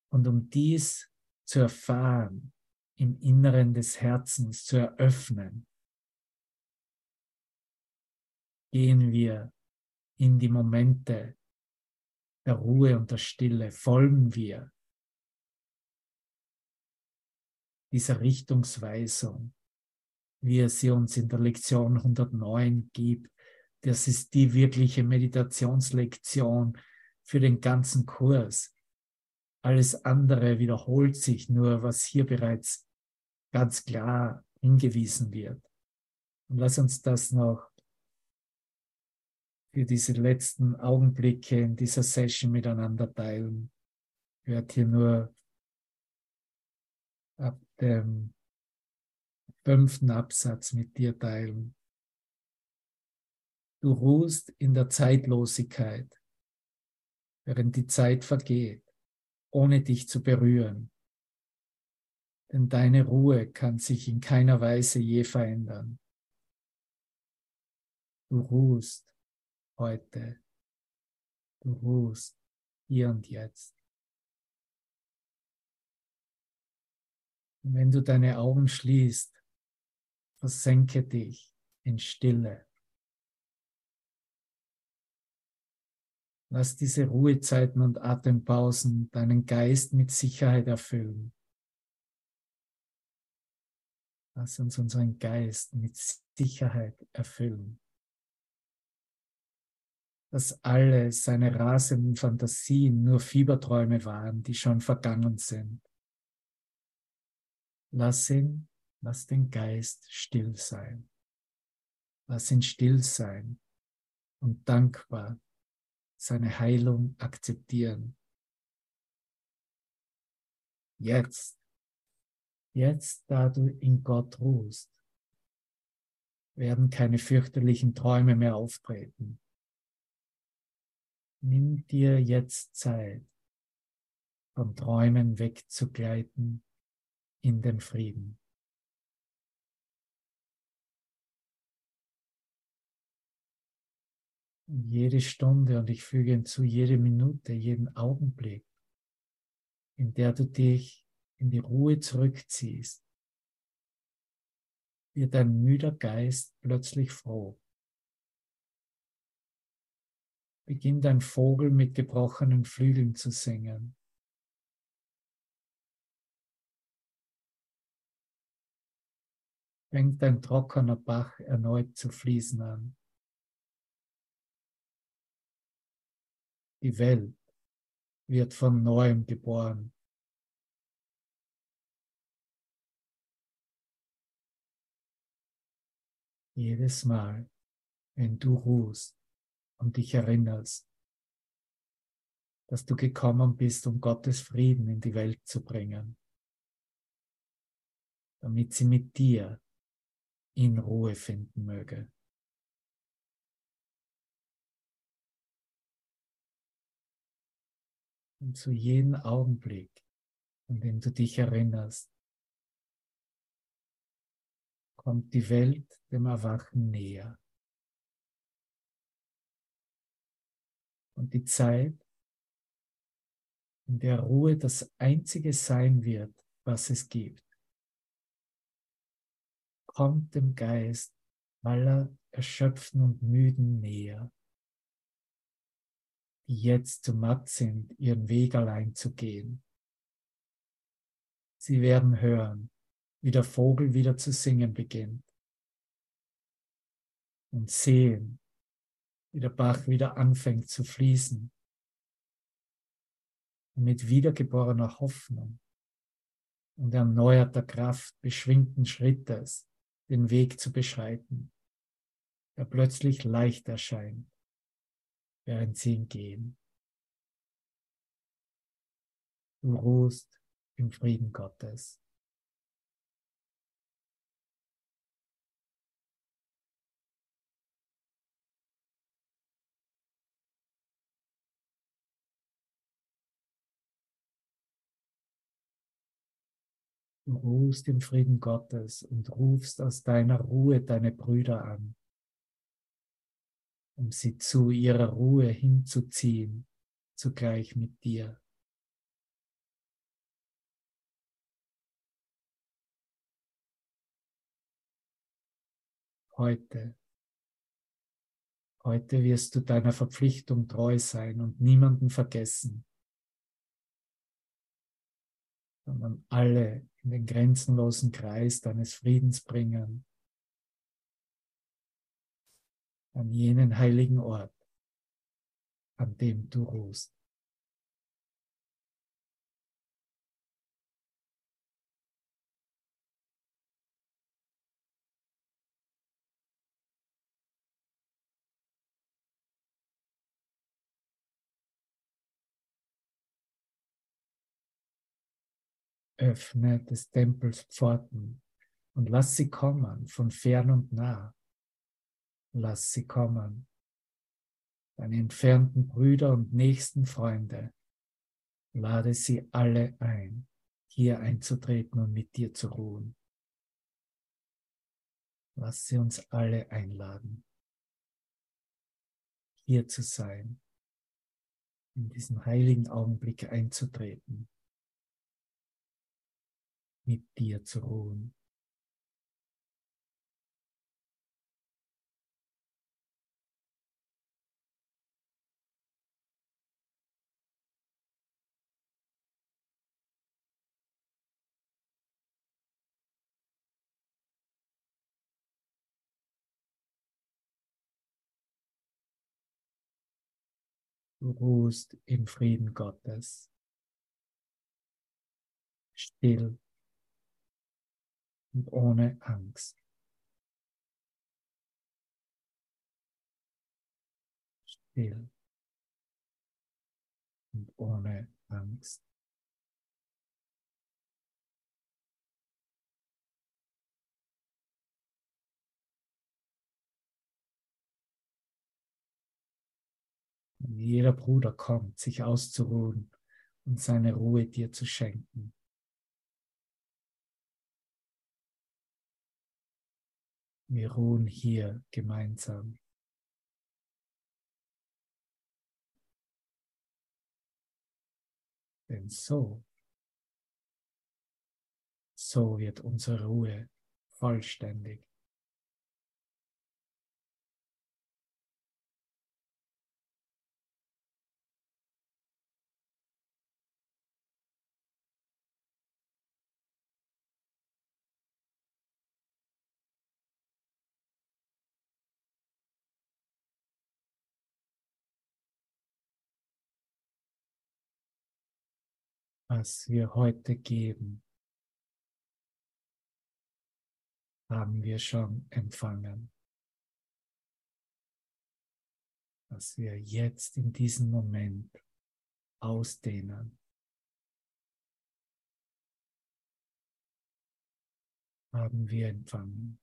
Und um dies zu erfahren, im Inneren des Herzens zu eröffnen, gehen wir in die Momente der Ruhe und der Stille, folgen wir dieser Richtungsweisung, wie er sie uns in der Lektion 109 gibt. Das ist die wirkliche Meditationslektion für den ganzen Kurs. Alles andere wiederholt sich nur, was hier bereits ganz klar hingewiesen wird. Und lass uns das noch für diese letzten Augenblicke in dieser Session miteinander teilen. Ich werde hier nur ab dem fünften Absatz mit dir teilen. Du ruhst in der Zeitlosigkeit, während die Zeit vergeht, ohne dich zu berühren. Denn deine Ruhe kann sich in keiner Weise je verändern. Du ruhst heute. Du ruhst hier und jetzt. Und wenn du deine Augen schließt, versenke dich in Stille. Lass diese Ruhezeiten und Atempausen deinen Geist mit Sicherheit erfüllen. Lass uns unseren Geist mit Sicherheit erfüllen dass alle seine rasenden Fantasien nur Fieberträume waren, die schon vergangen sind. Lass ihn, lass den Geist still sein. Lass ihn still sein und dankbar seine Heilung akzeptieren. Jetzt, jetzt, da du in Gott ruhst, werden keine fürchterlichen Träume mehr auftreten Nimm dir jetzt Zeit, von Träumen wegzugleiten in den Frieden. Jede Stunde und ich füge hinzu jede Minute, jeden Augenblick, in der du dich in die Ruhe zurückziehst, wird dein müder Geist plötzlich froh. beginnt ein Vogel mit gebrochenen Flügeln zu singen. Fängt ein trockener Bach erneut zu fließen an. Die Welt wird von neuem geboren. Jedes Mal, wenn du ruhst, und dich erinnerst, dass du gekommen bist, um Gottes Frieden in die Welt zu bringen, damit sie mit dir in Ruhe finden möge. Und zu jedem Augenblick, an dem du dich erinnerst, kommt die Welt dem Erwachen näher. und die Zeit, in der Ruhe das Einzige sein wird, was es gibt, kommt dem Geist aller Erschöpften und Müden näher, die jetzt zu matt sind, ihren Weg allein zu gehen. Sie werden hören, wie der Vogel wieder zu singen beginnt und sehen, wie der Bach wieder anfängt zu fließen. Und mit wiedergeborener Hoffnung und erneuerter Kraft beschwingten Schrittes den Weg zu beschreiten, der plötzlich leicht erscheint, während sie gehen. Du ruhst im Frieden Gottes. Du ruhst im Frieden Gottes und rufst aus deiner Ruhe deine Brüder an um sie zu ihrer Ruhe hinzuziehen, zugleich mit dir. Heute, heute wirst du deiner Verpflichtung treu sein und niemanden vergessen sondern alle in den grenzenlosen Kreis deines Friedens bringen, an jenen heiligen Ort, an dem du ruhst. öffne des Tempels Pforten und lass sie kommen von fern und nah. Lass sie kommen, deine entfernten Brüder und nächsten Freunde. Lade sie alle ein, hier einzutreten und mit dir zu ruhen. Lass sie uns alle einladen, hier zu sein, in diesen heiligen Augenblick einzutreten mit dir zu ruhen. Du ruhst im Frieden Gottes, still und ohne Angst. Still und ohne Angst. Jeder Bruder kommt, sich auszuruhen und seine Ruhe dir zu schenken. Wir ruhen hier gemeinsam. Denn so, so wird unsere Ruhe vollständig. Was wir heute geben, haben wir schon empfangen. Was wir jetzt in diesem Moment ausdehnen, haben wir empfangen.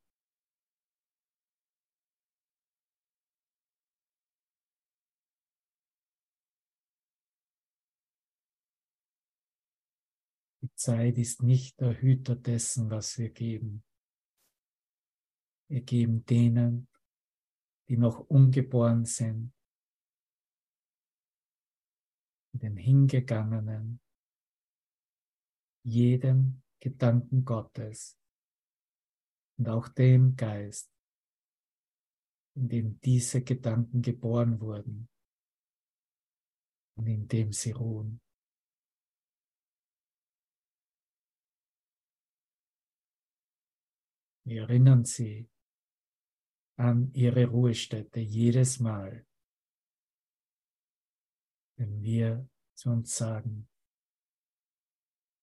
Zeit ist nicht der Hüter dessen, was wir geben. Wir geben denen, die noch ungeboren sind, den Hingegangenen, jedem Gedanken Gottes und auch dem Geist, in dem diese Gedanken geboren wurden und in dem sie ruhen. Wir erinnern sie an ihre Ruhestätte jedes Mal, wenn wir zu uns sagen,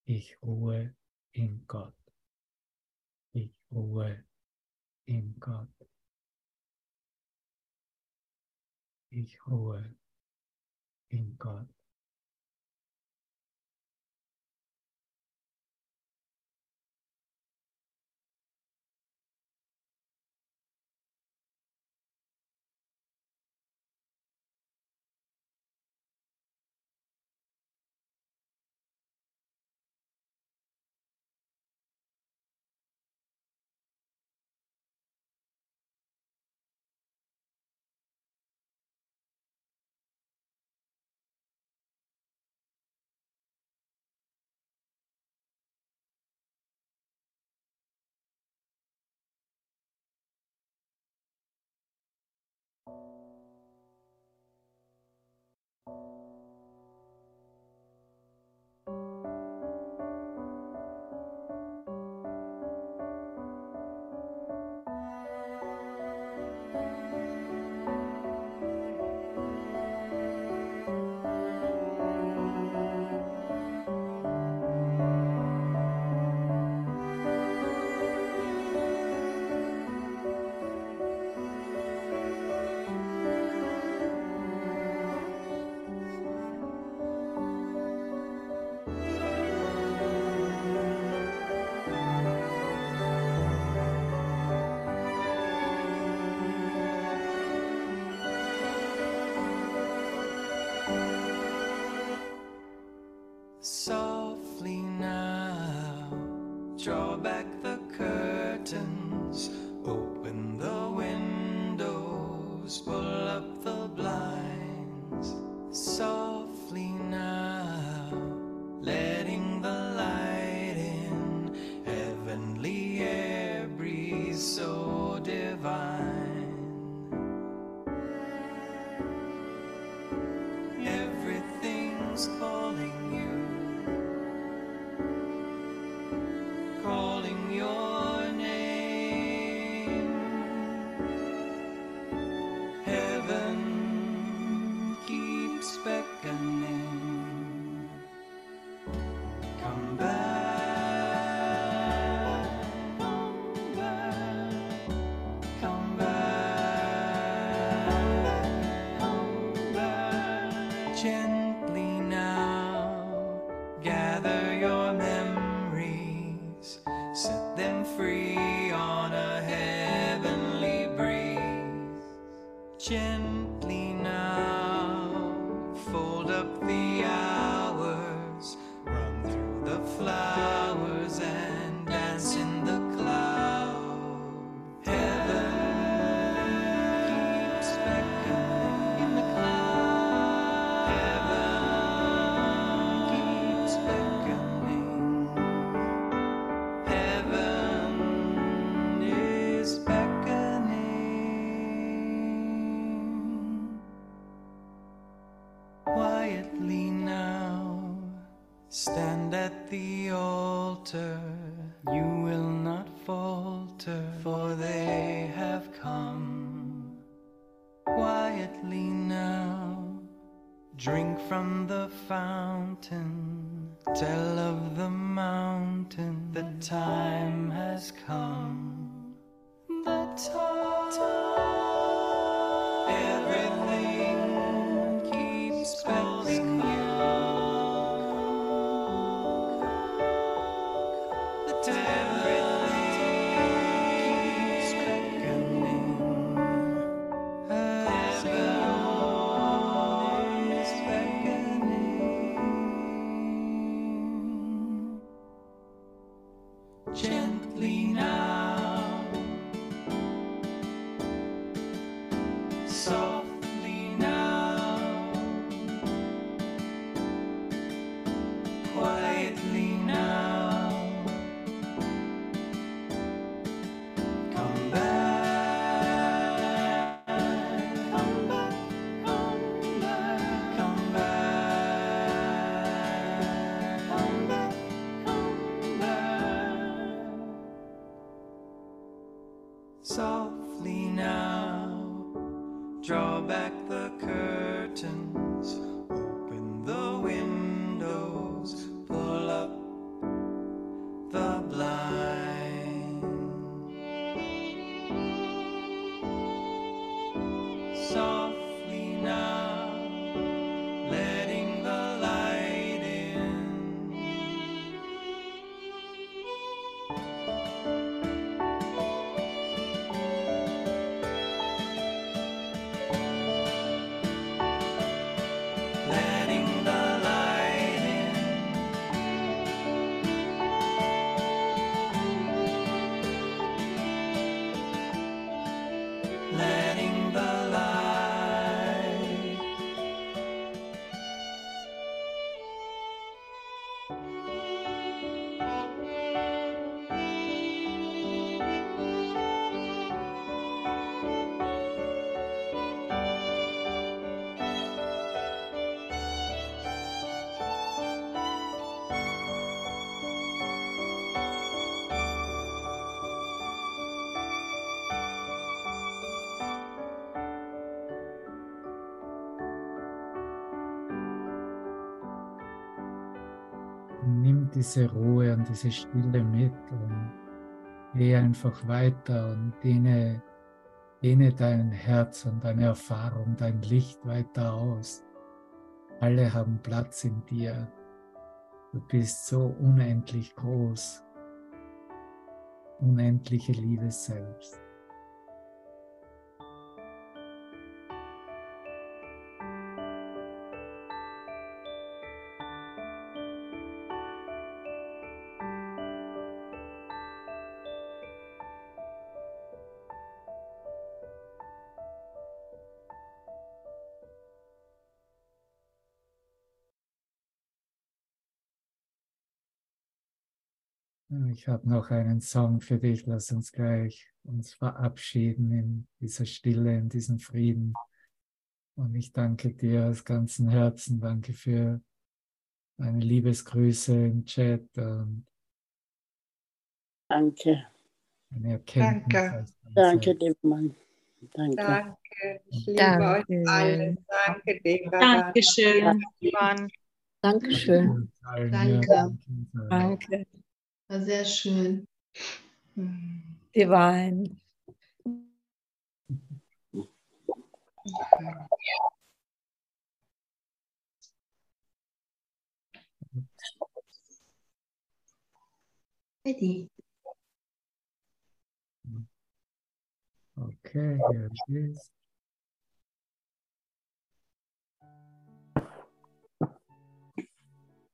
ich ruhe in Gott. Ich ruhe in Gott. Ich ruhe in Gott. divine. diese Ruhe und diese Stille mit und geh einfach weiter und dehne, dehne dein Herz und deine Erfahrung, dein Licht weiter aus. Alle haben Platz in dir. Du bist so unendlich groß, unendliche Liebe selbst. Ich habe noch einen Song für dich. Lass uns gleich uns verabschieden in dieser Stille, in diesem Frieden. Und ich danke dir aus ganzem Herzen. Danke für deine Liebesgrüße im Chat und Danke. eine Erkenntnis. Danke. Danke, Mann. Danke. Danke. Ich liebe Danke. euch alle. Danke, Deborah. Dankeschön, Mann. Dankeschön. Allen, Danke. Danke. War sehr schön. Divine. Eddie. Okay, here it is.